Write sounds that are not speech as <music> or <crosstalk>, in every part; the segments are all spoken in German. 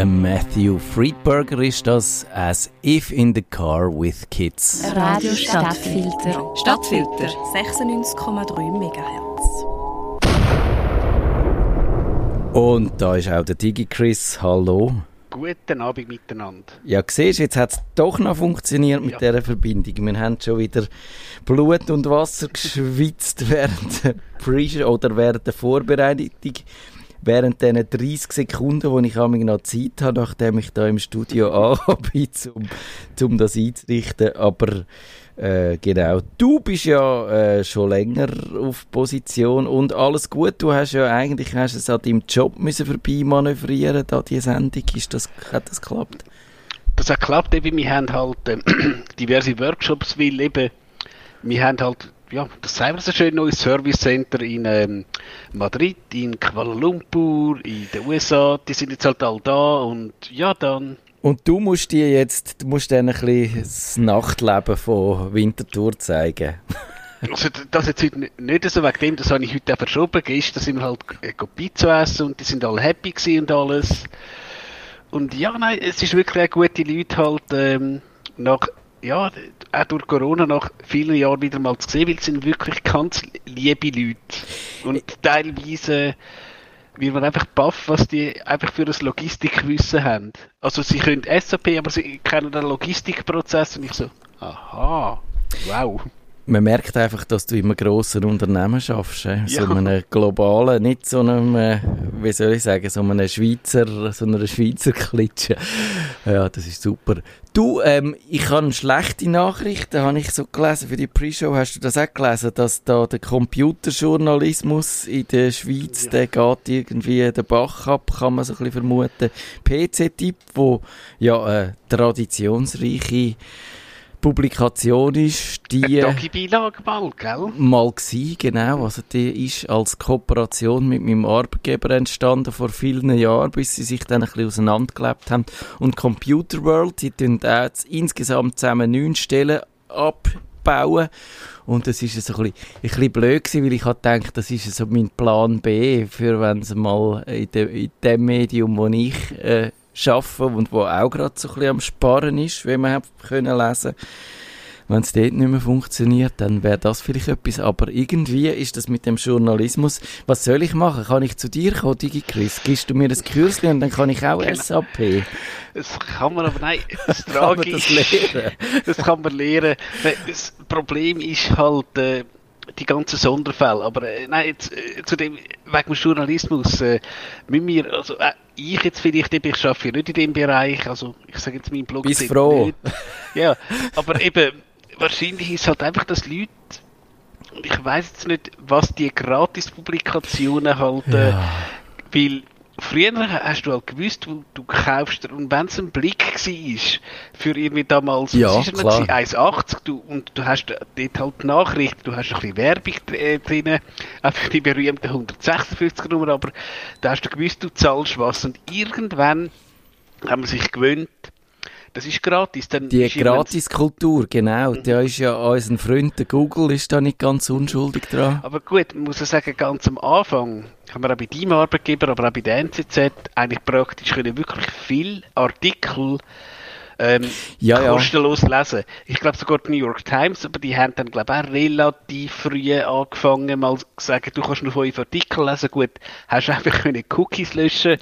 Der Matthew Friedberger ist das as If in the Car with Kids. Radio Stadtfilter. Stadtfilter 96,3 MHz. Und da ist auch der Digi Chris. Hallo. Guten Abend miteinander. Ja, siehst jetzt hat es doch noch funktioniert mit ja. dieser Verbindung. Wir haben schon wieder Blut und Wasser <laughs> geschwitzt während der Pre- oder während der Vorbereitung während diesen 30 Sekunden, wo ich noch Zeit habe, nachdem ich da im Studio anhabe, um, um das einzurichten. Aber äh, genau, du bist ja äh, schon länger auf Position und alles gut. Du hast ja eigentlich hast es an deinem Job müssen vorbei manövrieren, da die Sendung. Ist das, hat das geklappt? Das hat geklappt, eben, wir haben halt äh, <clears throat> diverse Workshops, weil eben, wir haben halt ja, das sagen wir so schön, neues Service Center in ähm, Madrid, in Kuala Lumpur, in den USA, die sind jetzt halt all da und ja, dann... Und du musst dir jetzt, du musst denen ein bisschen das Nachtleben von Winterthur zeigen. <laughs> also das jetzt heute nicht so wegen dem, das habe ich heute auch verschoben, gestern sind wir halt äh, Pizza essen und die sind alle happy gewesen und alles. Und ja, nein, es ist wirklich eine gute Leute halt ähm, nach ja, auch durch Corona nach vielen Jahren wieder mal zu sehen, weil es sind wirklich ganz liebe Leute. Und teilweise wird man einfach baff, was die einfach für das Logistikwissen haben. Also sie können SAP, aber sie kennen den Logistikprozess und ich so, aha, wow man merkt einfach, dass du in einem grossen Unternehmen schaffst, äh? so ja. einem globalen, nicht so einem, äh, wie soll ich sagen, so einem Schweizer, so einer Schweizer Klitsche. Ja, das ist super. Du, ähm, ich habe schlechte Nachrichten, habe ich so gelesen für die Pre-Show. Hast du das auch gelesen, dass da der Computerjournalismus in der Schweiz, ja. der geht irgendwie den Bach ab, kann man so ein bisschen vermuten. PC-Tipp, wo ja äh, traditionsreiche Publikation ist, die Beilage mal, gell? mal gewesen, genau. Also die ist als Kooperation mit meinem Arbeitgeber entstanden vor vielen Jahren, bis sie sich dann ein bisschen auseinandergelebt haben. Und Computer World, die tun jetzt insgesamt zusammen neun Stellen abbauen. Und das ist so ein bisschen, ein bisschen blöd gewesen, weil ich gedacht, das ist so mein Plan B, für wenn es mal in, de, in dem Medium, wo ich äh, arbeiten und wo auch gerade so ein bisschen am Sparen ist, wie man können lesen wenn es dort nicht mehr funktioniert, dann wäre das vielleicht etwas. Aber irgendwie ist das mit dem Journalismus. Was soll ich machen? Kann ich zu dir kommen, DigiChris? Gibst du mir ein Kürzchen und dann kann ich auch genau. SAP? Das kann man aber, nein, <laughs> das Trage das lernen? das kann man lernen. Das Problem ist halt, äh, die ganzen Sonderfälle. Aber äh, nein, jetzt, äh, zu dem, wegen dem Journalismus, äh, müssen wir, also äh, ich jetzt vielleicht, ich arbeite ja nicht in dem Bereich, also ich sage jetzt mein Blog. Bist froh. Nicht. Ja, aber eben, wahrscheinlich ist halt einfach, dass Leute, ich weiß jetzt nicht, was die Gratis-Publikationen halt, ja. weil früher hast du halt gewusst, du, du kaufst, und wenn es ein Blick war, für irgendwie damals, ja, was ist 1,80, du, und du hast dort halt Nachrichten, du hast ein bisschen Werbung äh, drin, auch für die berühmte 156 Nummer, aber da hast du gewusst, du zahlst was, und irgendwann haben wir sich gewöhnt, das ist gratis. Dann die Gratiskultur, genau. Mhm. Da ist ja unseren Freund der Google ist da nicht ganz unschuldig dran. Aber gut, man muss ja sagen, ganz am Anfang haben wir auch bei deinem Arbeitgeber, aber auch bei der NZZ eigentlich praktisch können wirklich viel Artikel ähm, ja, kostenlos ja. lesen. Ich glaube sogar die New York Times, aber die haben dann glaube ich auch relativ früh angefangen, mal zu sagen, du kannst nur fünf Artikel lesen. Gut, hast du einfach können Cookies löschen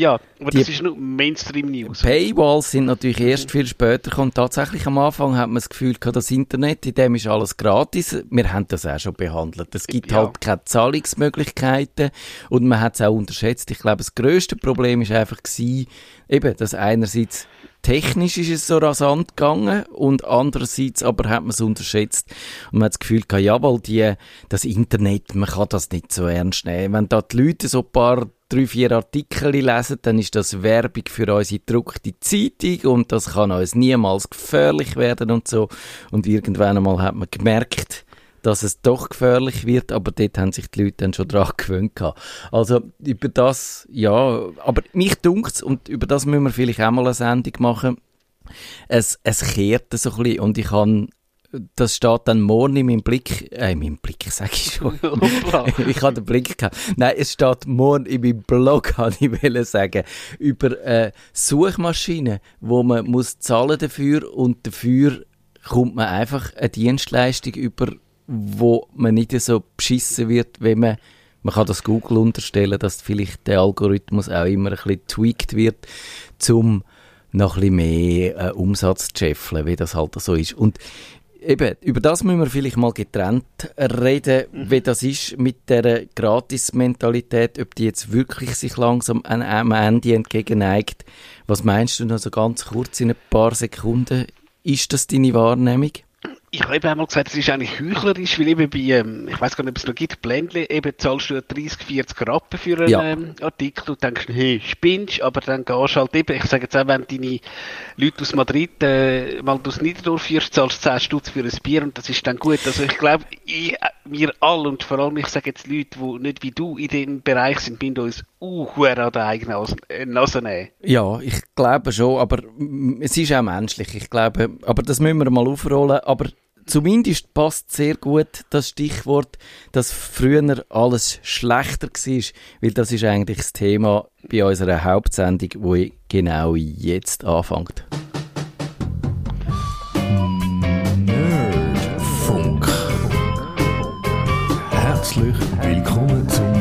ja, aber die das ist nur Mainstream-News. Paywalls sind natürlich erst viel später gekommen. Tatsächlich am Anfang hat man das Gefühl gehabt, das Internet, in dem ist alles gratis. Wir haben das auch schon behandelt. Es gibt ja. halt keine Zahlungsmöglichkeiten und man hat es auch unterschätzt. Ich glaube, das grösste Problem ist einfach gewesen, eben, dass einerseits technisch ist es so rasant gegangen und andererseits aber hat man es unterschätzt und man hat das Gefühl gehabt, jawohl, die, das Internet, man kann das nicht so ernst nehmen. Wenn da die Leute so ein paar drei, vier Artikel lesen, dann ist das Werbung für unsere gedruckte Zeitung und das kann uns niemals gefährlich werden und so. Und irgendwann einmal hat man gemerkt, dass es doch gefährlich wird, aber dort haben sich die Leute dann schon dran gewöhnt gehabt. Also über das, ja, aber mich dunkt's und über das müssen wir vielleicht auch mal eine Sendung machen. Es, es kehrt so ein bisschen und ich habe das steht dann morgen in meinem Blick, äh, in meinem Blick, <laughs> sag ich schon. <laughs> <laughs> ich habe den Blick gehabt. Nein, es steht morgen in meinem Blog, kann ich will sagen, über äh, Suchmaschinen, wo man muss zahlen dafür und dafür kommt man einfach eine Dienstleistung über, wo man nicht so beschissen wird, wenn man man kann das Google unterstellen, dass vielleicht der Algorithmus auch immer ein bisschen tweaked wird, um noch ein bisschen mehr äh, Umsatz zu scheffeln, wie das halt so ist. Und eben, über das müssen wir vielleicht mal getrennt reden, mhm. wie das ist mit der Gratis-Mentalität, ob die jetzt wirklich sich langsam an einem Ende entgegenneigt. Was meinst du noch so ganz kurz in ein paar Sekunden? Ist das deine Wahrnehmung? Ich habe eben einmal gesagt, es ist eigentlich heuchlerisch, weil eben bei, ähm, ich weiß gar nicht, ob es noch gibt, Blendle, eben zahlst du 30, 40 Rappen für einen ja. ähm, Artikel und denkst, hey, spinnst, aber dann gehst du halt eben, ich sage jetzt auch, wenn deine Leute aus Madrid äh, mal durchs Niederdorf führst, zahlst du 10 Stutz für ein Bier und das ist dann gut. Also ich glaube, wir alle und vor allem, ich sage jetzt Leute, die nicht wie du in dem Bereich sind, bin uns uh, an der eigenen Nase nehmen. Ja, ich glaube schon, aber es ist auch menschlich, ich glaube, aber das müssen wir mal aufrollen, aber zumindest passt sehr gut das Stichwort, dass früher alles schlechter war, weil das ist eigentlich das Thema bei unserer Hauptsendung, wo genau jetzt anfängt. Nerdfunk. Herzlich willkommen zum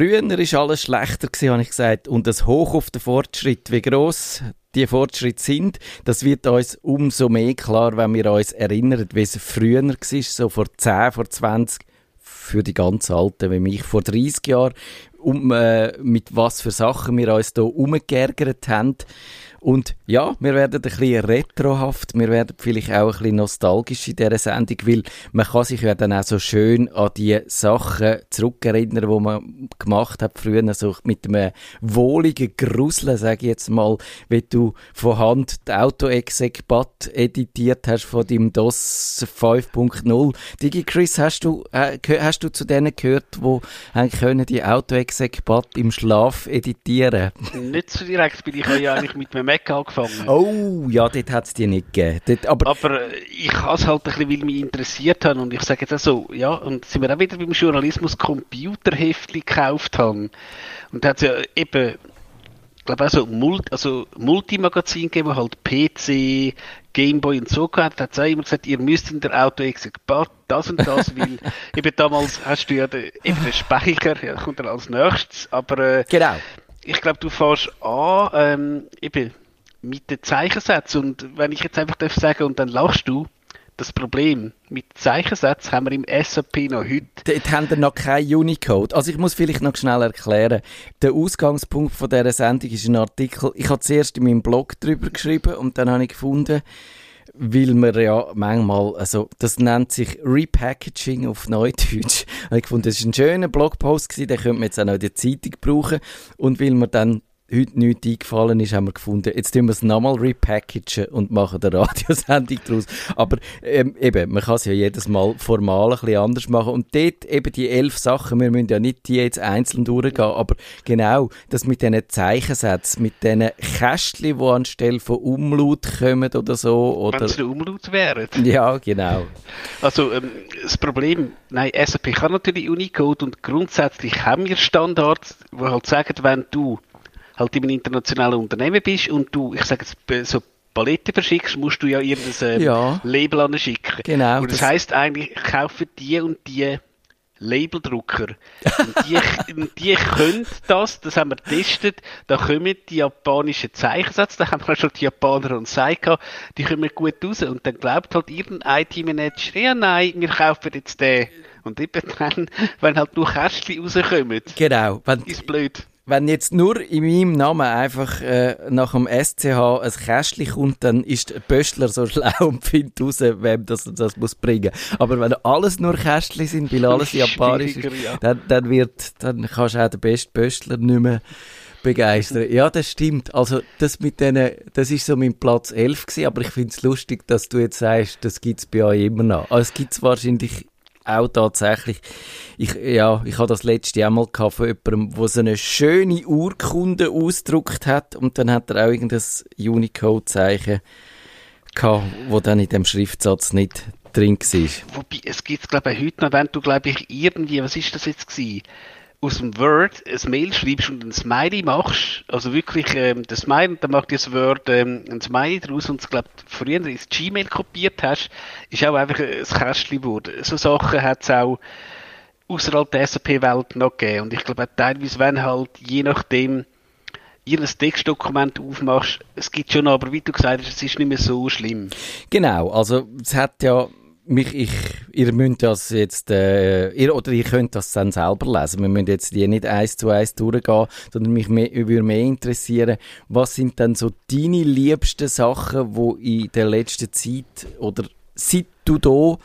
Früher war alles schlechter, habe ich gesagt, und das Hoch auf den Fortschritt. Wie gross die Fortschritte sind, das wird uns umso mehr klar, wenn wir uns erinnern, wie es früher war, so vor 10, vor 20, für die ganz Alten wie mich, vor 30 Jahren, um, äh, mit was für Sachen wir uns hier umgeärgert haben. Und ja, wir werden ein bisschen retrohaft, wir werden vielleicht auch ein bisschen nostalgisch in dieser Sendung, weil man kann sich ja dann auch so schön an die Sachen zurückerinnern, die man gemacht hat früher, so mit einem wohligen Gruseln, sage ich jetzt mal, wie du von Hand die Auto-Exec-Bat editiert hast von deinem DOS 5.0. Digi Chris, hast du, äh, hast du zu denen gehört, die eigentlich können die Auto-Exec-Bat im Schlaf editieren? Nicht so direkt, weil ich ja eigentlich mit einem Mac angefangen. Oh, ja, dort hat es die nicht gegeben. Dort, aber, aber äh, ich habe es halt ein bisschen, weil mich interessiert habe und ich sage jetzt auch so, ja, und sind wir auch wieder beim Journalismus Computerheftli gekauft haben. Und da hat es ja eben, ich glaube auch so Multi, also Multimagazin gegeben, halt PC, Gameboy und so gehabt, Da hat es auch immer gesagt, ihr müsst in der Auto das und das, <laughs> weil eben damals hast du ja den, eben den Speicher, ja, kommt dann als nächstes, aber äh, genau. ich glaube, du fährst an, ähm, eben, mit den Zeichensätzen. Und wenn ich jetzt einfach darf sagen, und dann lachst du, das Problem mit Zeichensätzen haben wir im SAP noch heute. Dort haben wir noch kein Unicode. Also ich muss vielleicht noch schnell erklären. Der Ausgangspunkt von dieser Sendung ist ein Artikel, ich habe zuerst in meinem Blog darüber geschrieben und dann habe ich gefunden, weil man ja manchmal, also das nennt sich Repackaging auf Neudeutsch. Und <laughs> ich gefunden, das ist ein schöner Blogpost den könnte man jetzt auch noch in der Zeitung brauchen. Und weil man dann heute nichts eingefallen ist, haben wir gefunden, jetzt tun wir es nochmal repackagen und machen eine Radiosendung daraus. Aber ähm, eben, man kann es ja jedes Mal formal ein bisschen anders machen. Und dort eben die elf Sachen, wir müssen ja nicht die jetzt einzeln durchgehen, aber genau, das mit diesen Zeichensätzen, mit diesen Kästchen, die anstelle von Umlaut kommen oder so. Oder... Wenn es Umlaut wären. Ja, genau. Also ähm, das Problem, nein, SAP kann natürlich Unicode und grundsätzlich haben wir Standards, die halt sagen, wenn du halt in einem internationalen Unternehmen bist und du, ich sage jetzt, so Paletten verschickst, musst du ja irgendein ähm, ja. Label anschicken. Genau. Und das, das heisst eigentlich, kaufe die und die Labeldrucker. und die, <laughs> und die können das, das haben wir getestet, da kommen die japanischen Zeichensätze, da haben wir schon die Japaner und Seika, die kommen gut raus. Und dann glaubt halt irgendein IT-Manager, ja nein, wir kaufen jetzt den. Und eben dann, <laughs> wenn halt nur Kästchen rauskommen, genau, wenn, ist blöd wenn jetzt nur in meinem Namen einfach äh, nach dem SCH ein Kästchen kommt, dann ist der Böstler so <laughs> schlau und findet raus, wem das, das muss bringen. Aber wenn alles nur Kästchen sind, weil alles japanisch ist, ja. dann, dann, wird, dann kannst du auch den besten Böstler nicht mehr begeistern. Ja, das stimmt. Also, das mit denen, das ist so mein Platz 11 gewesen, aber ich finde es lustig, dass du jetzt sagst, das gibt es bei euch immer noch. Also, es gibt es wahrscheinlich auch tatsächlich, ich, ja, ich habe das letzte Mal gehabt von jemandem, der so eine schöne Urkunde ausgedruckt hat und dann hat er auch irgendein Unicode-Zeichen gehabt, wo dann in dem Schriftsatz nicht drin war. Wobei, es gibt glaube ich heute noch, wenn du glaube ich irgendwie, was ist das jetzt gewesen? Aus dem Word ein Mail schreibst und ein Smiley machst, also wirklich ähm, das Smiley, und dann macht das Word ähm, ein Smiley draus und es glaube früher ins Gmail kopiert hast, ist auch einfach ein Kästchen geworden. So Sachen hat es auch außerhalb der SAP-Welt noch gegeben und ich glaube teilweise, wenn halt je nachdem ihr ein Textdokument aufmachst, es gibt schon, aber wie du gesagt hast, es ist nicht mehr so schlimm. Genau, also es hat ja mich, ich, ihr müsst das jetzt, äh, ihr, oder ihr könnt das dann selber lesen. Wir müssen jetzt die nicht eins zu eins durchgehen, sondern mich mehr, würde mehr interessieren, was sind denn so deine liebsten Sachen, die in der letzten Zeit oder seit du da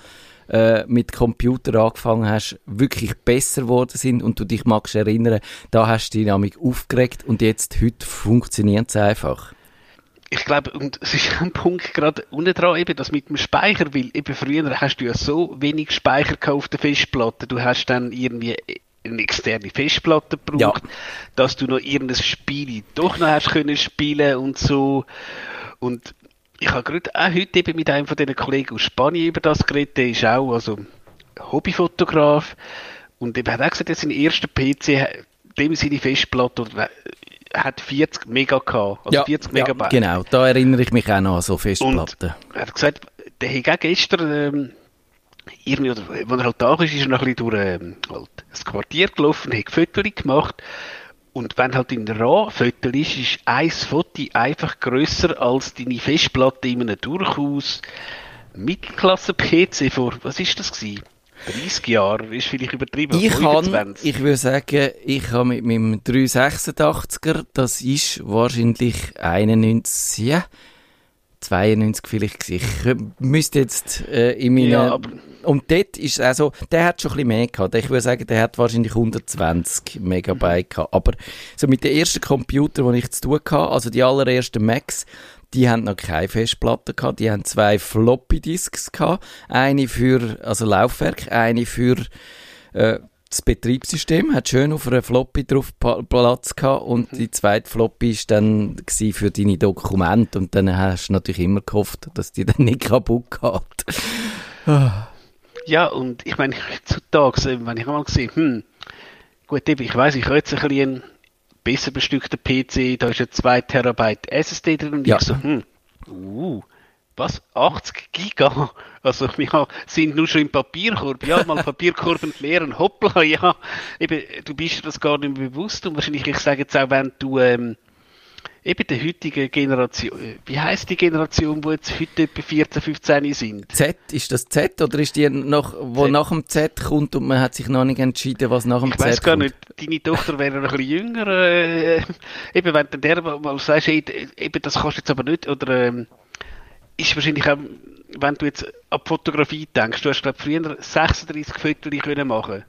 äh, mit Computer angefangen hast, wirklich besser geworden sind und du dich magst erinnern, da hast du dich nämlich aufgeregt und jetzt heute funktioniert es einfach ich glaube, und es ist ein Punkt gerade unten dran, eben das mit dem Speicher, weil eben früher hast du ja so wenig Speicher auf der Festplatte, du hast dann irgendwie eine externe Festplatte gebraucht, ja. dass du noch irgendein Spiel doch noch hast können spielen und so. Und ich habe gerade auch heute eben mit einem von diesen Kollegen aus Spanien über das geredet, der ist auch also Hobbyfotograf und er hat auch gesagt, er sein erster PC, dem seine Festplatte hat 40 Mega gehabt, also ja, 40 Megabyte. Ja, genau, da erinnere ich mich auch noch an so Festplatten. Und er hat gesagt, der hat auch gestern, ähm, irgendwie, oder, als er halt da ist, ist er noch ein bisschen durch ähm, halt das Quartier gelaufen, hat Fotos gemacht und wenn halt in RAW-Foto ist, ist ein Foto einfach grösser als deine Festplatte in einem durchaus Mittelklasse-PC vor, was ist das gewesen? 30 Jahre ist vielleicht übertrieben. Ich kann, ich würde sagen, ich habe mit meinem 386er, das ist wahrscheinlich 91, ja, 92 vielleicht Ich müsste jetzt äh, in meinen... Ja, und dort ist es also, der hat schon ein bisschen mehr gehabt. Ich würde sagen, der hat wahrscheinlich 120 Megabyte gehabt. Aber so mit den ersten Computern, die ich zu tun hatte, also die allerersten Macs, die haben noch keine Festplatte gehabt, die haben zwei Floppy Disks gehabt, eine für also Laufwerk, eine für äh, das Betriebssystem, hat schön auf einer Floppy drauf Platz gehabt. Und die zweite Floppy ist dann für deine Dokumente. Und dann hast du natürlich immer gehofft, dass die <laughs> dann nicht kaputt geht. ja, und ich meine, heutzutage, wenn ich mal gesehen, hm, gut, ich weiß, ich habe jetzt ein bisschen besser bestückter PC, da ist ja 2 Terabyte SSD drin und ja. ich so, hm, uh, was? 80 Giga? Also <laughs> wir sind nur schon im Papierkorb. Ja, mal Papierkorb entleeren, hoppla, ja. Eben, du bist dir das gar nicht mehr bewusst und wahrscheinlich, ich sage jetzt auch, wenn du ähm, eben der heutigen Generation, äh, wie heißt die Generation, wo jetzt heute etwa 14, 15 sind? Z, ist das Z oder ist die noch, wo Z. nach dem Z kommt und man hat sich noch nicht entschieden, was nach dem ich Z kommt? Ich weiß gar nicht, deine Tochter wäre noch ein bisschen jünger, äh, eben wenn du der mal sagst, eben das kannst du jetzt aber nicht, oder ähm, ist wahrscheinlich auch, wenn du jetzt an Fotografie denkst, du hast glaube früher 36 Fotos können machen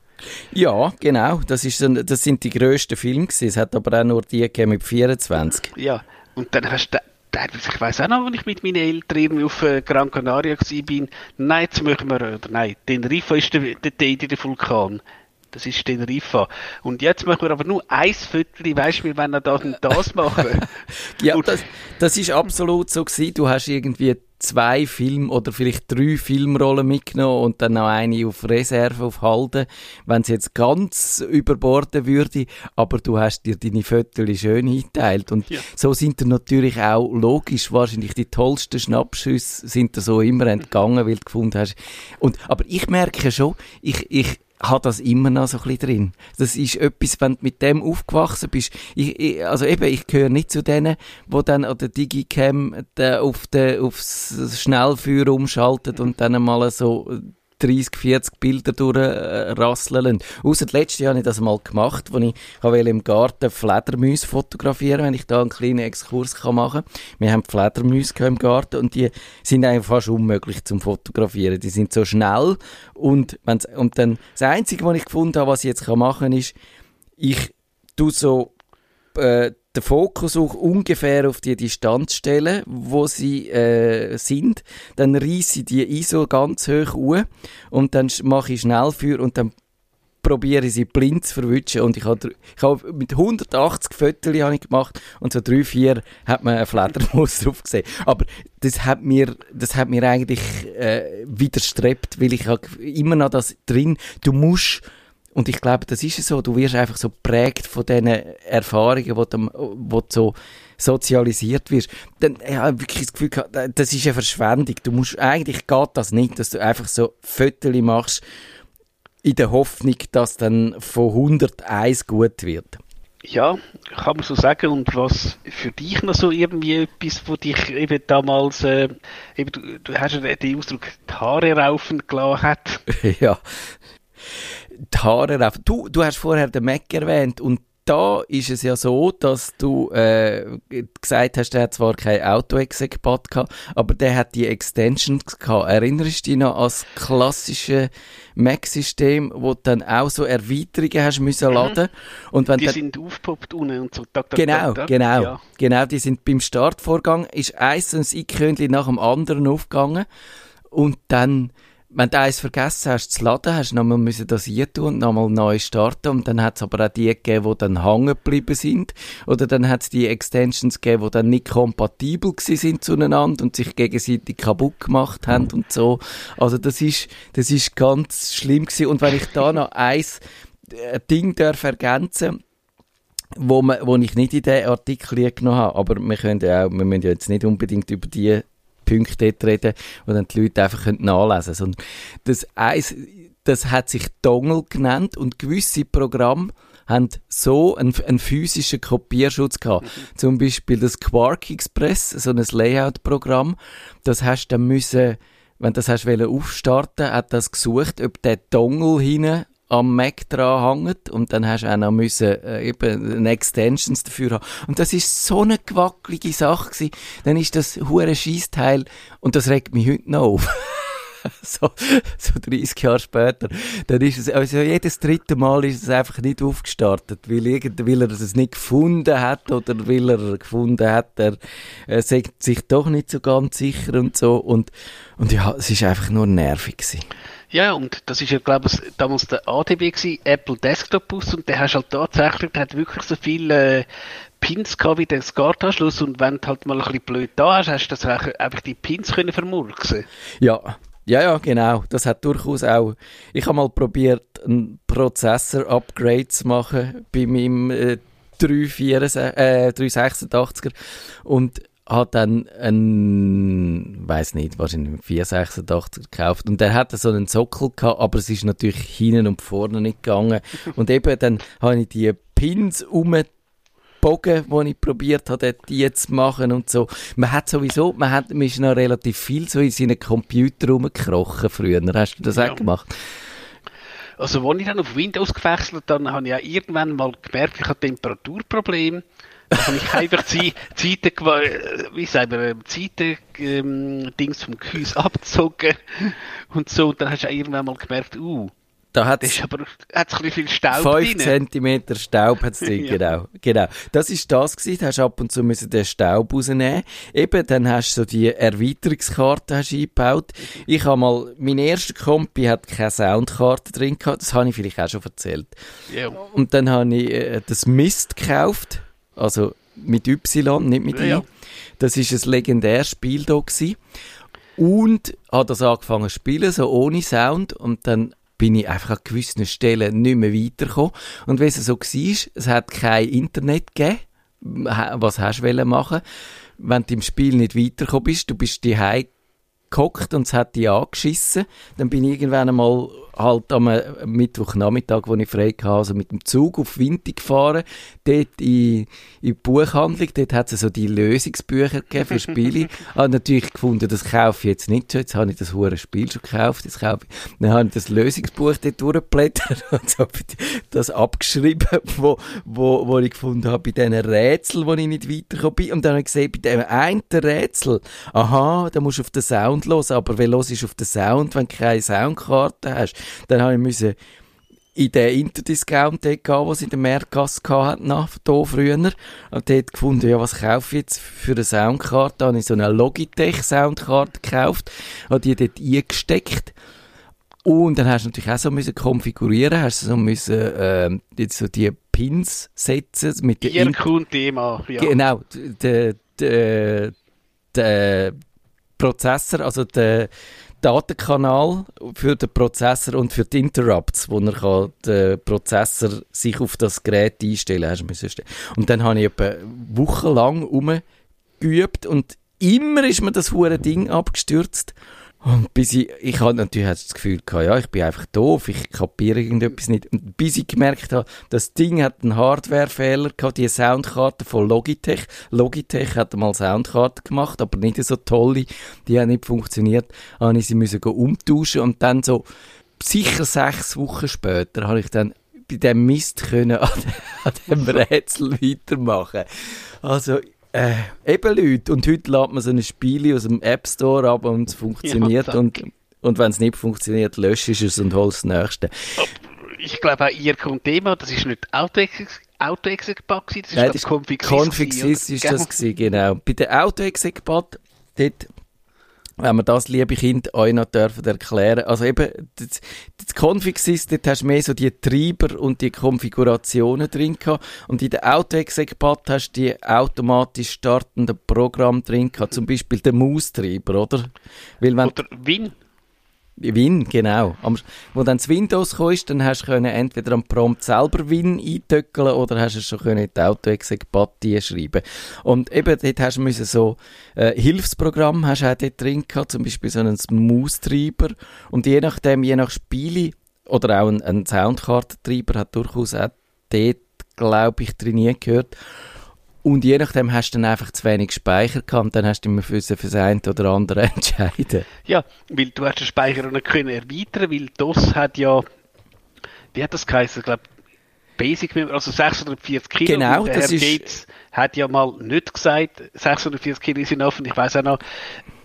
ja, genau. Das, ist, das sind die grössten Filme gewesen. Es hat aber auch nur die gegeben mit 24. Ja, und dann hast du ich weiß auch noch, wenn ich mit meinen Eltern auf äh, Gran Canaria war, nein, jetzt möchten wir, oder nein, Teneriffa ist der, der der Vulkan. Das ist Teneriffa. Und jetzt machen wir aber nur ein Viertel, weißt du, wir wollen das und das machen. <laughs> ja, das, das ist absolut so gewesen. Du hast irgendwie zwei Film oder vielleicht drei Filmrollen mitgenommen und dann noch eine auf Reserve auf Halde, wenn es jetzt ganz überborden würde, aber du hast dir deine Viertel schön eingeteilt und ja. so sind dir natürlich auch logisch wahrscheinlich die tollsten Schnappschüsse sind dir so immer entgangen, weil du gefunden hast. Und, aber ich merke schon, ich, ich, habe das immer noch so ein bisschen drin. Das ist etwas, wenn du mit dem aufgewachsen bist. Ich, ich, also eben, ich gehöre nicht zu denen, wo dann an der Digicam auf de, aufs Schnellfeuer umschaltet und dann mal so 30, 40 Bilder durchrasseln. Äh, Außer letztes Jahr habe ich das mal gemacht, wo ich im Garten Fledermäuse fotografieren wenn ich da einen kleinen Exkurs machen kann. Wir haben Fledermäuse im Garten und die sind einfach fast unmöglich zum Fotografieren. Die sind so schnell und, wenn's, und dann das Einzige, was ich gefunden habe, was ich jetzt machen kann, ist, ich tu so äh, den Fokus auch ungefähr auf die Distanz stellen, wo sie äh, sind. Dann reiße ich die ISO ganz hoch hoch und dann mache ich schnell für und dann probiere ich sie blind zu verwischen und ich habe, ich habe mit 180 Fotos habe ich gemacht und so drei, vier hat man eine Fledermaus <laughs> drauf gesehen. Aber das hat mir, das hat mir eigentlich äh, widerstrebt, weil ich habe immer noch das drin, du musst und ich glaube, das ist so, du wirst einfach so prägt von diesen Erfahrungen, wo du, wo du so sozialisiert wirst. Dann ich habe wirklich das Gefühl, gehabt, das ist eine Verschwendung. Du musst, eigentlich geht das nicht, dass du einfach so Fotos machst, in der Hoffnung, dass dann von 101 gut wird. Ja, kann man so sagen. Und was für dich noch so irgendwie etwas, wo dich eben damals, äh, eben, du, du hast ja den Ausdruck, die Haare raufen gelassen hat. <laughs> ja. Die Haare raufen. Du, du hast vorher den Mac erwähnt und da ist es ja so, dass du äh, gesagt hast, der hat zwar kein Auto-Exec-Pad gehabt, aber der hat die Extensions gehabt. Erinnerst du dich noch an das klassische Mac-System, wo du dann auch so Erweiterungen hast müssen mhm. laden und wenn Die sind aufgepoppt unten und so. Tak, tak, genau, tak, genau, ja. genau. Die sind beim Startvorgang, ist eins ein Icon nach dem anderen aufgegangen und dann wenn du eins vergessen hast zu laden, hast du nochmal müssen das hier tun und nochmal neu starten. Und dann hat es aber auch die gegeben, die dann hängen geblieben sind. Oder dann hat es die Extensions gegeben, die dann nicht kompatibel sind zueinander und sich gegenseitig kaputt gemacht haben und so. Also das ist, das ist ganz schlimm gewesen. Und wenn ich da noch eins äh, Ding darf ergänzen, wo, man, wo ich nicht in den Artikel genommen habe, aber wir können ja auch, wir müssen ja jetzt nicht unbedingt über die Punkte dort reden, wo dann die Leute einfach nachlesen können. Und das, eins, das hat sich Dongle genannt und gewisse Programme haben so einen, einen physischen Kopierschutz gehabt. Mhm. Zum Beispiel das Quark Express, so ein Layout-Programm. Das hast du dann müssen, wenn du das hast aufstarten, hat das gesucht, ob der Dongle hinten am Mac dran hängt und dann hast du auch noch müssen, äh, eben Extensions dafür haben. Und das ist so eine gewackelige Sache gewesen. Dann ist das hure Schießteil und das regt mich heute noch auf. <laughs> so, so 30 Jahre später. Dann ist es, also jedes dritte Mal ist es einfach nicht aufgestartet, weil, irgend, weil er es nicht gefunden hat oder weil er gefunden hat, er, sagt sich doch nicht so ganz sicher und so und, und ja, es ist einfach nur nervig gewesen. Ja, und das ist ja, glaube ich, damals der ADB gewesen, Apple Desktop Bus, und der hast halt tatsächlich, der hat wirklich so viele äh, Pins gehabt wie der SCART-Anschluss, und wenn du halt mal ein bisschen blöd da hast, hast du das einfach die Pins können vermurksen. Ja. Ja, ja, genau. Das hat durchaus auch. Ich habe mal probiert, einen Prozessor-Upgrade zu machen bei meinem äh, 386er und hat dann einen, weiß nicht, wahrscheinlich 486 gekauft und der hatte so einen Sockel gehabt, aber es ist natürlich hinten und vorne nicht gegangen <laughs> und eben dann habe ich die Pins umgebogen, die ich probiert habe, die zu machen und so. Man hat sowieso, man hat, man ist noch relativ viel so in seinen Computer rumgekrochen früher. Hast du das ja. auch gemacht? Also, als ich dann auf Windows gewechselt dann habe ich ja irgendwann mal gemerkt, ich habe Temperaturprobleme da habe ich einfach die Zeiten, wie sagen wir, Zeiten, ähm, Dings vom Gehäuse abgezogen und so. Und dann hast du irgendwann mal gemerkt, uh, da hat es aber hat's ein bisschen viel Staub 5 cm Staub hat es drin, <laughs> ja. genau. genau. Das ist das gewesen, du hast ab und zu müssen den Staub rausnehmen. Eben, dann hast du so die Erweiterungskarte hast eingebaut. Ich habe mal, mein erster Kompi hat keine Soundkarte drin gehabt, das habe ich vielleicht auch schon erzählt. Ja. Und dann habe ich äh, das Mist gekauft also mit Y, nicht mit I. Ja. Das ist ein legendäres Spiel da gewesen. Und hat das angefangen zu spielen, so ohne Sound. Und dann bin ich einfach an gewissen Stellen nicht mehr weitergekommen. Und wenn es so war, es hat kein Internet gegeben. Was hast du machen Wenn du im Spiel nicht weitergekommen bist, du bist die gehockt und es hat dich angeschissen, dann bin ich irgendwann einmal halt am äh, Mittwochnachmittag, wo ich frei hatte, also mit dem Zug auf Winter gefahren, dort in, in die Buchhandlung, dort hat es so die Lösungsbücher gegeben für Spiele. <laughs> habe natürlich gefunden, das kaufe ich jetzt nicht schon, jetzt habe ich das hure Spiel schon gekauft, jetzt kaufe ich. Dann habe ich das Lösungsbuch dort durchgeblättert <laughs> und habe das abgeschrieben, <laughs> wo, wo, wo ich gefunden habe, bei diesen Rätseln, wo ich nicht weitergekommen bin. Und dann habe ich gesehen, bei dem einen Rätsel, aha, da musst du auf den Sound hören, aber wer los ist auf den Sound, wenn du keine Soundkarte hast? Dann habe ich müssen in den Interdiscount dort gehen, was in der Mehrgasse hatte, nach, hier früher. Und dort gefunden, ja, was kaufe ich jetzt für eine Soundkarte? Da habe ich so eine Logitech-Soundkarte gekauft, habe die dort eingesteckt. Und dann hast du natürlich auch so müssen konfigurieren, hast du so müssen, äh, jetzt so die Pins setzen mit der Ihr Thema, ja. Genau, der, der, der Prozessor, also der Datenkanal für den Prozessor und für die Interrupts, wo er kann, den Prozessor sich auf das Gerät einstellen müssen. Und dann habe ich etwa wochenlang umgeübt und immer ist mir das hure Ding abgestürzt. Und bis ich, ich hatte natürlich das Gefühl gehabt, ja, ich bin einfach doof, ich kapiere irgendetwas nicht. Und bis ich gemerkt habe, das Ding hat einen Hardwarefehler gehabt, die Soundkarte von Logitech. Logitech hat mal Soundkarte gemacht, aber nicht so tolle, die haben nicht funktioniert. Habe ich sie müssen umtauschen und dann so sicher sechs Wochen später habe ich dann bei dem Mist können an, <laughs> an dem Rätsel weitermachen. Also, äh, eben Leute. Und heute lädt man so ein Spiel aus dem App Store ab und es funktioniert. Ja, und und wenn es nicht funktioniert, löscht es und holst das nächste. Ich glaube auch ihr Thema, das ist nicht Auto-Exec Auto-Exec-Bug, das ist Nein, das Config-Sys. Config-Sys ist das gewesen, genau. Bei der Auto-Exec-Bug, dort wenn wir das, liebe Kinder, euch noch dürfen erklären. Also eben, das, das Config-Sys, dort hast du mehr so die Treiber und die Konfigurationen drin gehabt. Und in der Auto-Exec-Pad hast du die automatisch startenden Programme drin gehabt. Zum Beispiel den Maustreiber, oder? Weil wenn, oder Win. Win, genau. Am, wo dann das Windows kam, dann hast du können entweder am Prompt selber Win eintöckeln oder hast du schon können in die Auto-Exec-Partie schreiben. Und eben dort hast du müssen so äh, Hilfsprogramm hast du auch dort drin gehabt, zum Beispiel so einen Maustreiber. Und je nachdem, je nach Spiele oder auch ein, ein Soundkartentreiber hat durchaus auch dort, glaube ich, trainiert gehört. Und je nachdem hast du dann einfach zu wenig Speicher gehabt, dann hast du immer für, das eine oder andere <laughs> entscheiden. Ja, weil du hast den Speicher noch können erweitern, weil DOS hat ja, wie hat das geheißen, ich glaube, Basic, also 640 Kilo. Genau, das Herr ist... Gates hat ja mal nicht gesagt, 640 Kilo sind offen. Ich weiß auch noch,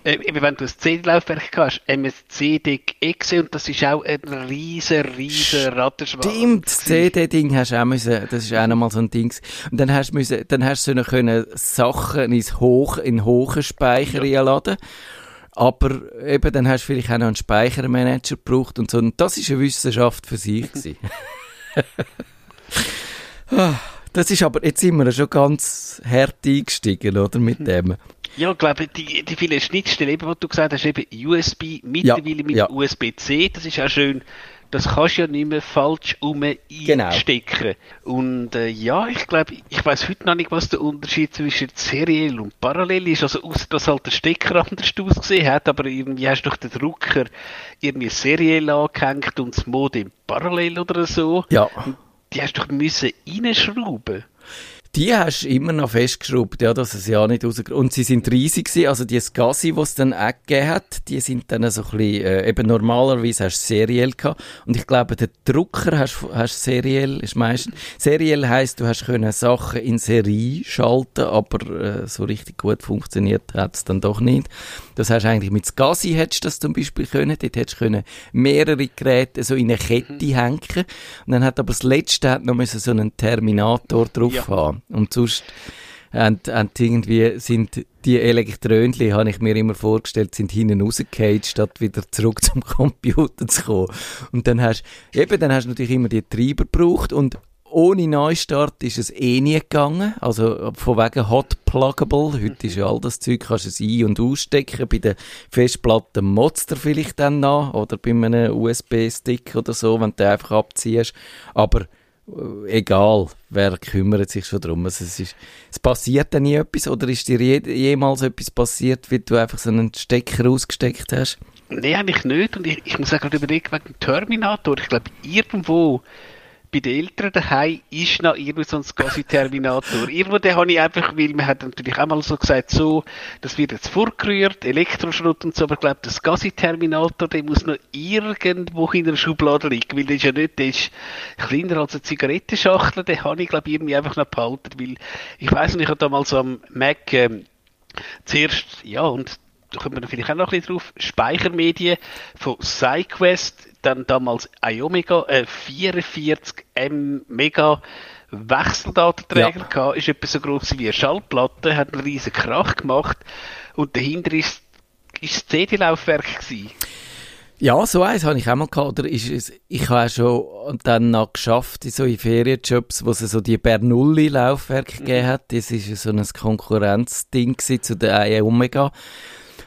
wenn du ein CD-Laufwerk hast, Exe und das ist auch ein riesen, riesen Rattenschwanz. Stimmt, das CD-Ding hast du auch müssen, das ist auch nochmal so ein Ding. Und dann hast du müssen, dann hast du können Sachen ins Hoch, in hohen Speicher ja. einladen. Aber eben, dann hast du vielleicht auch noch einen Speichermanager gebraucht und so. Und das ist eine Wissenschaft für sich <laughs> Ah, das ist aber, jetzt sind wir schon ganz hart eingestiegen, oder, mit hm. dem. Ja, ich glaube, die, die vielen Schnittstellen, eben, was du gesagt hast, eben USB, mittlerweile ja, mit ja. USB-C, das ist auch schön, das kannst du ja nicht mehr falsch um genau. einstecken. Genau. Und äh, ja, ich glaube, ich weiß heute noch nicht, was der Unterschied zwischen seriell und parallel ist. Also außer dass halt der Stecker anders ausgesehen hat, aber irgendwie hast du doch den Drucker irgendwie seriell angehängt und das Modem parallel oder so. Ja. Und die hast du doch müssen reinschrauben die hast du immer noch festgeschraubt, ja, dass es ja nicht raus... Und sie sind riesig gewesen, also die Scassi, die es dann auch gegeben hat, die sind dann so ein bisschen, äh, eben normalerweise hast du seriell gehabt. Und ich glaube, der Drucker hast, hast seriell, ist meistens... Seriell heisst, du hast können Sachen in Serie schalten, aber äh, so richtig gut funktioniert hat es dann doch nicht. Das hast du eigentlich mit Scassi hättest du das zum Beispiel können, dort hättest du können mehrere Geräte so in eine Kette mhm. hängen. Und dann hat aber das letzte hat noch so einen Terminator drauf ja. haben. Und sonst und, und irgendwie sind die Elektronchen, habe ich mir immer vorgestellt, sind hinten rausgefallen, statt wieder zurück zum Computer zu kommen. Und dann hast, eben, dann hast du natürlich immer die Treiber gebraucht und ohne Neustart ist es eh nie gegangen. Also von wegen Hot Pluggable. Heute ist ja all das Zeug, kannst du es ein- und ausstecken. Bei den Festplatten motzt er vielleicht dann noch. Oder bei einem USB-Stick oder so, wenn du den einfach abziehst. Aber egal, wer kümmert sich schon darum. Also es, ist, es passiert dann nie etwas oder ist dir je, jemals etwas passiert, wie du einfach so einen Stecker ausgesteckt hast? Nein, eigentlich nicht. Und ich, ich muss auch gerade überlegen, wegen Terminator. Ich glaube, irgendwo bei den Eltern daheim ist noch irgendwie so ein SCSI-Terminator. <laughs> Irgendwo den habe ich einfach, weil man hat natürlich auch mal so gesagt, so, das wird jetzt vorgerührt, Elektroschrott und so, aber ich glaube, der SCSI-Terminator, der muss noch irgendwo in der Schublade liegen, weil der ist ja nicht, der ist kleiner als eine Zigarettenschachtel, den habe ich, glaube ich, irgendwie einfach noch behalten, weil ich weiß nicht, ich habe damals am Mac ähm, zuerst, ja, und da kommen wir vielleicht auch noch ein bisschen drauf, Speichermedien von SideQuest, dann damals iOmega, äh, 44 M Mega Wechseldatenträger Ja. gehabt, ist etwa so groß wie eine Schallplatte, hat einen riesen Krach gemacht und dahinter ist, ist das CD-Laufwerk gewesen. Ja, so eins habe ich auch mal gehabt. Oder ist es, ich habe auch schon dann noch geschafft, in so in Ferienjobs, wo es so die Bernoulli-Laufwerke gegeben hat. Das ist ja so ein Konkurrenzding zu der Omega.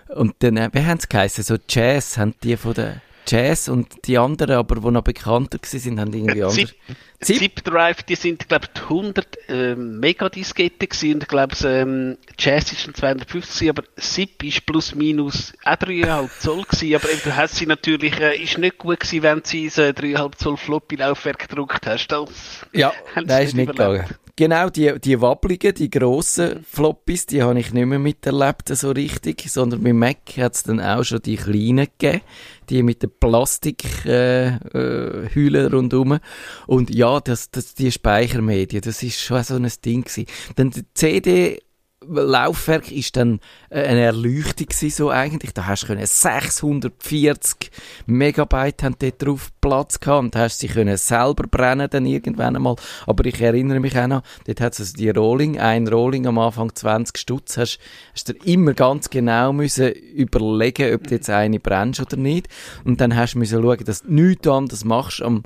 Und dann, äh, wie haben sie geheißen? So Jazz, haben die von der Jazz und die anderen, aber die noch bekannter sind, haben irgendwie Äh, anders. Zip, Zip? Drive, die sind, glaube ich, 100 ähm, Megadisketten gewesen und ich glaube, ähm, Jazz ist ein 250 gewesen, aber Zip ist plus minus auch 3,5 Zoll gewesen, aber du hast sie natürlich, äh, ist nicht gut gewesen, wenn sie so ein 3,5 Zoll Floppy-Laufwerk gedruckt hast. Das Ja, haben sie das ist nicht überlebt. gegangen. Genau, die, die wabbligen, die grossen Floppies, die habe ich nicht mehr miterlebt so richtig, sondern mit Mac hat es dann auch schon die kleinen gegeben, die mit den Plastikhühlen äh, Hülen rundherum. Und ja, das, das, die Speichermedien, das ist schon so ein Ding gewesen. Dann die CD Laufwerk ist dann äh, eine Erleuchtung so eigentlich. Da hast du können 640 Megabyte haben dort drauf Platz gehabt und hast sie können selber brennen dann irgendwann einmal. Aber ich erinnere mich auch noch, dort hat es also die Rolling, ein Rolling am Anfang 20 Stutz, hast, hast du immer ganz genau müssen überlegen, ob du jetzt eine brennst oder nicht. Und dann hast du müssen schauen, dass du nichts anderes machst am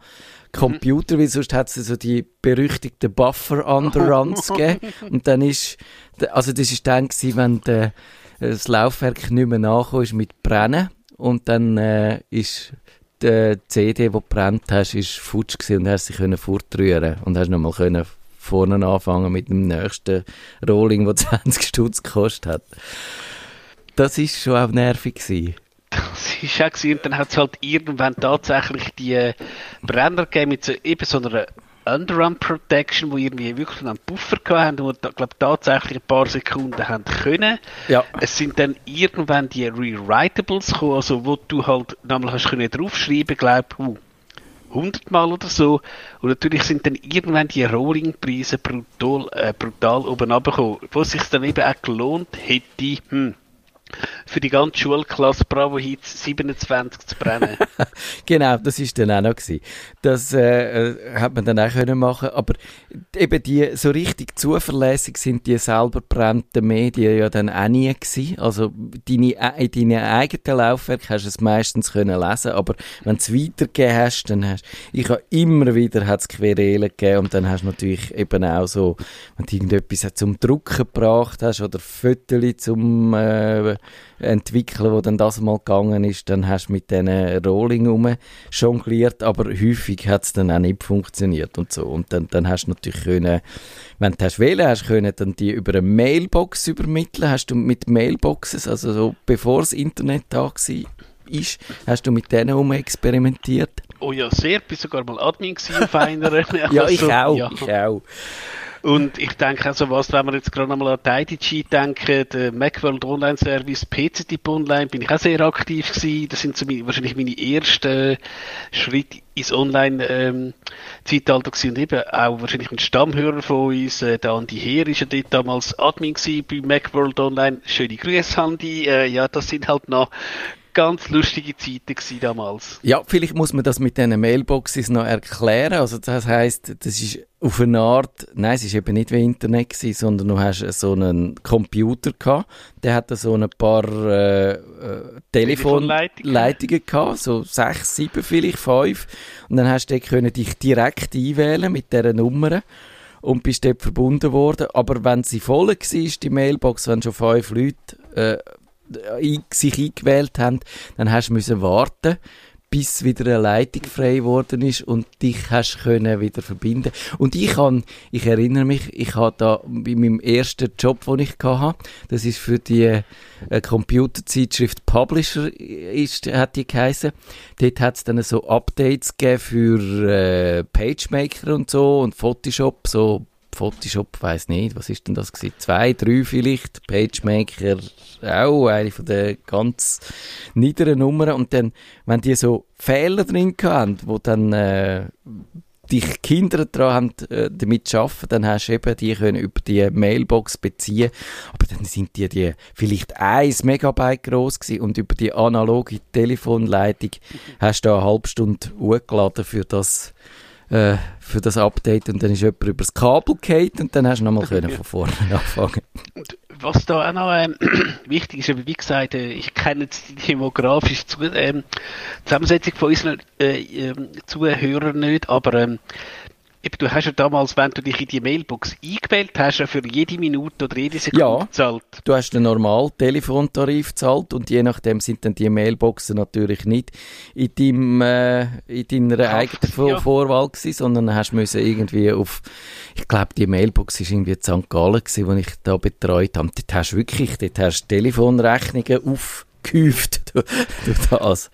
Computer, weil sonst hat es so die berüchtigten Buffer-Underruns <laughs> gegeben. Und dann ist, also das ist dann gewesen, wenn der, das Laufwerk nicht mehr nachgekommen ist mit Brennen. Und dann äh, ist die CD, die du brennt hast, ist futsch gewesen und hast sie können fortrühren und hast nochmal können vorne anfangen mit dem nächsten Rolling, der <laughs> 20 Stutz gekostet hat. Das ist schon auch nervig gewesen. Das ist auch gewesen. und dann hat es halt irgendwann tatsächlich die äh, Brenner gegeben mit so, eben so einer Underrun Protection, wo irgendwie wirklich einen Puffer haben und da, glaub, tatsächlich ein paar Sekunden haben können. Ja. Es sind dann irgendwann die Rewritables gekommen, also wo du halt nochmal hast können draufschreiben, glaub, uh, 100 Mal oder so. Und natürlich sind dann irgendwann die Rolling-Preise brutal, äh, brutal oben runtergekommen, wo es sich dann eben auch gelohnt hätte, hm, für die ganze Schulklasse Bravo Hits 27 zu brennen. <laughs> Genau, das ist dann auch noch gewesen. Das äh, äh, hat man dann auch können machen, aber eben die so richtig zuverlässig sind die selber brennenden Medien ja dann auch nie gewesen. Also deine, äh, in deinen eigenen Laufwerk hast du es meistens können lesen, aber wenn es weitergegeben hast, dann hast ich habe immer wieder hat's Querelen gegeben und dann hast du natürlich eben auch so, wenn du irgendetwas zum Drucken gebracht hast oder Fotos zum äh, entwickeln, wo dann das mal gegangen ist, dann hast du mit diesen Rolling rum jongliert, aber häufig hat es dann auch nicht funktioniert und so. Und dann, dann hast du natürlich können, wenn du hast wählen hast können, dann die über eine Mailbox übermitteln, hast du mit Mailboxes, also so bevor das Internet da war, ist, hast du mit denen um experimentiert? oh ja, sehr, bin sogar mal Admin gewesen auf einer. <laughs> Ja, ich Also, auch, ja. ich auch. Und ich denke also, was, wenn wir jetzt gerade nochmal an IDG denken, der Macworld Online Service, PC-Tipp Online, bin ich auch sehr aktiv gewesen. Das sind so meine, wahrscheinlich meine ersten Schritte ins Online-Zeitalter gewesen. Und eben auch wahrscheinlich ein Stammhörer von uns, äh, der Andi Heer, ist ja dort damals Admin gewesen bei Macworld Online. Schöne Grüße, Andi. Äh, ja, das sind halt noch ganz lustige Zeiten gewesen damals. Ja, vielleicht muss man das mit diesen Mailboxes noch erklären. Also das heißt, das ist auf eine Art, nein, es ist eben nicht wie Internet gewesen, sondern du hast so einen Computer gehabt, der hat so ein paar äh, äh, Telefonleitungen. Gehabt, so sechs, sieben vielleicht, fünf. Und dann hast du können dich direkt einwählen mit dieser Nummer und bist dort verbunden worden. Aber wenn sie voll war, die Mailbox, wenn schon fünf Leute äh, sich eingewählt haben, dann hast du müssen warten, bis wieder eine Leitung frei geworden ist und dich hast können wieder verbinden. Und ich kann, ich erinnere mich, ich habe da bei meinem ersten Job, den ich hatte, das ist für die äh, Computerzeitschrift Publisher, ist, hat die geheißen. Dort hat es dann so Updates gegeben für äh, PageMaker und so und Photoshop, so Photoshop, weiß nicht, was ist denn das gewesen? Zwei, drei vielleicht, PageMaker auch, eine von den ganz niederen Nummern und dann, wenn die so Fehler drin hatten, wo dann äh, dich Kinder daran haben, äh, damit zu arbeiten, dann hast du eben die können über die Mailbox beziehen. Aber dann sind die, die vielleicht 1 Megabyte groß gewesen und über die analoge Telefonleitung hast du eine halbe Stunde hochgeladen für das, äh, für das Update und dann ist jemand über das Kabel gefallen und dann hast du nochmal können von vorne <laughs> anfangen. Und was da auch noch ähm, <clears throat> wichtig ist, wie gesagt, äh, ich kenne jetzt die demografische Zu ähm, Zusammensetzung von unseren äh, ähm, Zuhörern nicht, aber ähm, eben, du hast ja damals, wenn du dich in die Mailbox eingewählt hast, ja für jede Minute oder jede Sekunde Ja. gezahlt. Du hast den normalen Telefontarif gezahlt und je nachdem sind dann die Mailboxen natürlich nicht in, deinem, äh, in deiner Kraft, eigenen ja. Vorwahl gewesen, sondern hast müssen irgendwie auf, ich glaube die Mailbox ist irgendwie in St. Gallen gewesen, wo ich da betreut habe. Dort hast du wirklich, dort hast du Telefonrechnungen aufgehäuft <laughs> durch, durch das.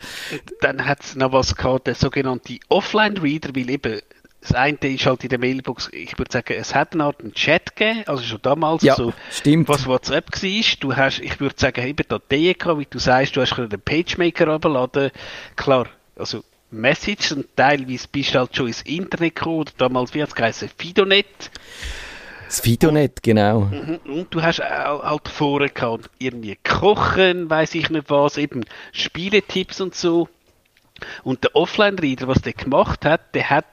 Dann hat es noch was gehabt, der sogenannte Offline-Reader, weil eben das eine ist halt in der Mailbox, ich würde sagen, es hat eine Art einen Chat gegeben, also schon damals, Ja, so, stimmt. was WhatsApp war. Du hast, ich würde sagen, eben Dateien gehabt, wie du sagst, du hast den PageMaker runterladen. Klar, also Message und teilweise bist du halt schon ins Internet gekommen, oder damals, wie hat es geheißen, Fidonet. Das Fidonet, genau. Mhm, Und du hast auch halt vorher gehabt, irgendwie kochen, weiß ich nicht was, eben Spieletipps und so. Und der Offline-Reader, was der gemacht hat, der hat,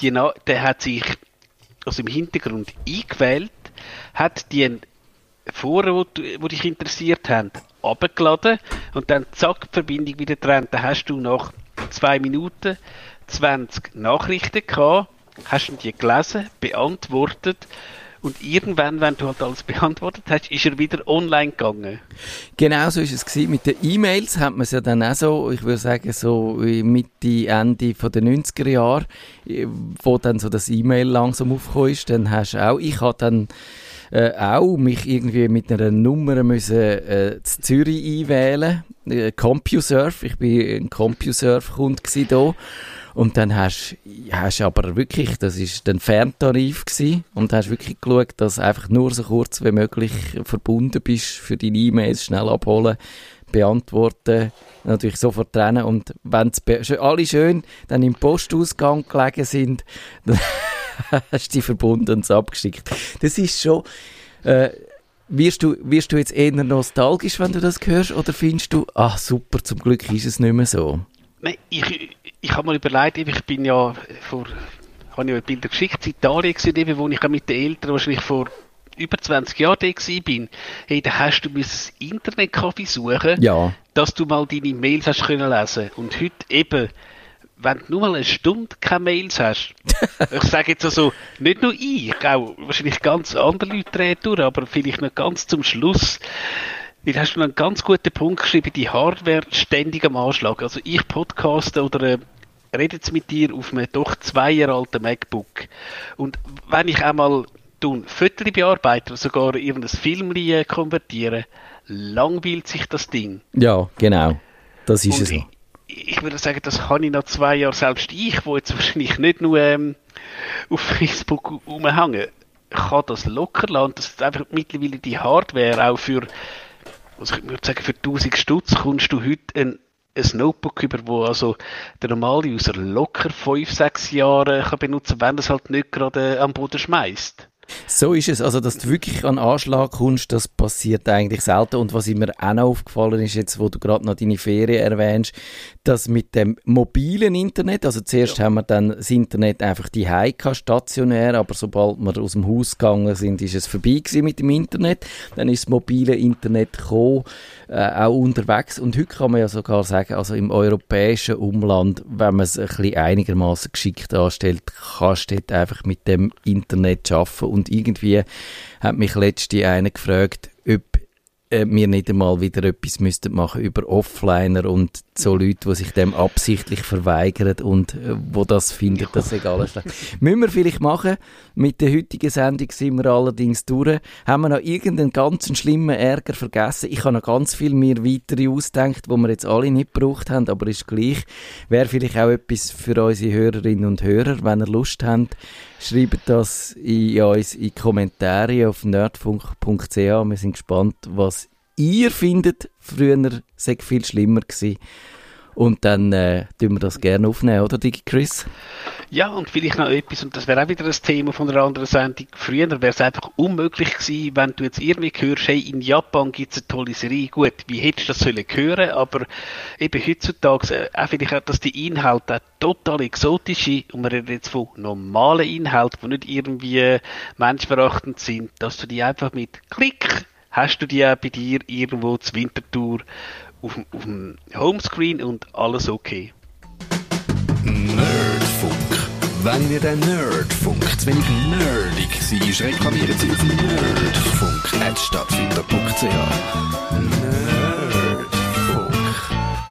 die, Na- der hat sich also im Hintergrund eingewählt, hat die Foren, wo dich interessiert haben, abgeladen und dann zack, die Verbindung wieder dran. Da hast du nach zwei Minuten 20 Nachrichten gehabt, hast du die gelesen, beantwortet und irgendwann, wenn du halt alles beantwortet hast, ist er wieder online gegangen. Genau so ist es gewesen. Mit den E-Mails hat man es ja dann auch so, ich würde sagen so Mitte, Ende von den 90er Jahren, äh, wo dann so das E-Mail langsam aufgekommen ist, dann hast du auch, ich habe dann äh, auch mich irgendwie mit einer Nummer müssen äh, zu Zürich einwählen, äh, CompuServe, ich bin ein CompuServe-Kunde da. Und dann hast hast aber wirklich, das ist dann Ferntarif gewesen, und hast wirklich geschaut, dass einfach nur so kurz wie möglich verbunden bist für deine E-Mails, schnell abholen, beantworten, natürlich sofort trennen und wenn alle schön dann im Postausgang gelegen sind, <laughs> dann hast du die verbunden und es abgeschickt. Das ist schon, äh, wirst du, wirst du jetzt eher nostalgisch, wenn du das hörst, oder findest du, ah super, zum Glück ist es nicht mehr so? Nein, ich, ich habe mal überlegt, ich bin ja vor, habe ja Bilder geschickt, in Italien gewesen, eben, wo ich mit den Eltern wahrscheinlich vor über 20 Jahren da bin. Hey, da hast du das Internetcafé suchen, Ja. dass du mal deine Mails hast können lesen. Und heute eben, wenn du nur mal eine Stunde keine Mails hast, <laughs> ich sage jetzt also, nicht nur ich, auch wahrscheinlich ganz andere Leute drehen durch, aber vielleicht noch ganz zum Schluss, weil hast du einen ganz guten Punkt geschrieben, die Hardware ständig am Anschlag. Also ich podcaste oder äh, rede jetzt mit dir auf einem doch zwei Jahre alten MacBook. Und wenn ich einmal tun Fotos bearbeite oder sogar irgendein Film konvertiere, langweilt sich das Ding. Ja, genau. Das ist es so. ich, ich würde sagen, das kann ich nach zwei Jahren selbst ich, wo jetzt wahrscheinlich nicht nur ähm, auf Facebook rumhängen, kann das locker lassen. Das ist einfach mittlerweile die Hardware auch für, also ich würde sagen, für 1000 Stutz kommst du heute ein, ein Notebook über, wo also der normale User locker 5, 6 Jahre kann benutzen, wenn es halt nicht gerade äh, am Boden schmeißt. So ist es. Also, dass du wirklich an Anschlag kommst, das passiert eigentlich selten. Und was mir auch noch aufgefallen ist, jetzt, wo du gerade noch deine Ferien erwähnst, dass mit dem mobilen Internet, also zuerst haben wir dann das Internet einfach die Heika stationär, aber sobald wir aus dem Haus gegangen sind, ist es vorbei gewesen mit dem Internet. Dann ist das mobile Internet gekommen, äh, auch unterwegs. Und heute kann man ja sogar sagen, also im europäischen Umland, wenn man es ein bisschen einigermaßen geschickt anstellt, kannst du dort einfach mit dem Internet arbeiten. Und irgendwie hat mich letzte einer gefragt, ob äh, wir nicht einmal wieder etwas müssten machen über Offliner und so Leute, die sich dem absichtlich verweigern und äh, wo das finden, dass egal ist. Müssen wir vielleicht machen. Mit der heutigen Sendung sind wir allerdings durch. Haben wir noch irgendeinen ganz schlimmen Ärger vergessen? Ich habe noch ganz viel mir weitere ausgedacht, wo wir jetzt alle nicht gebraucht haben, aber ist gleich. Wäre vielleicht auch etwas für unsere Hörerinnen und Hörer, wenn ihr Lust habt. Schreibt das in uns in die Kommentare auf nerdfunk.ch. Wir sind gespannt, was ihr findet. Früher sei viel schlimmer gewesen. Und dann äh, tun wir das gerne aufnehmen, oder, Digi Chris? Ja, und vielleicht noch etwas, und das wäre auch wieder ein Thema von einer anderen Sendung. Früher wäre es einfach unmöglich gewesen, wenn du jetzt irgendwie hörst, hey, in Japan gibt es eine tolle Serie. Gut, wie hättest du das sollen hören? Aber eben heutzutage, äh, auch vielleicht auch, dass die Inhalte auch total exotische, und wir reden jetzt von normalen Inhalten, die nicht irgendwie menschverachtend sind, dass du die einfach mit Klick hast du die auch bei dir irgendwo zur Wintertour auf dem, auf dem Homescreen und alles okay. Nerdfunk. Wenn ihr den Nerdfunk zu wenig nerdig seid, reklamiert sie auf nerdfunk.net stattfinder.ch. Nerd.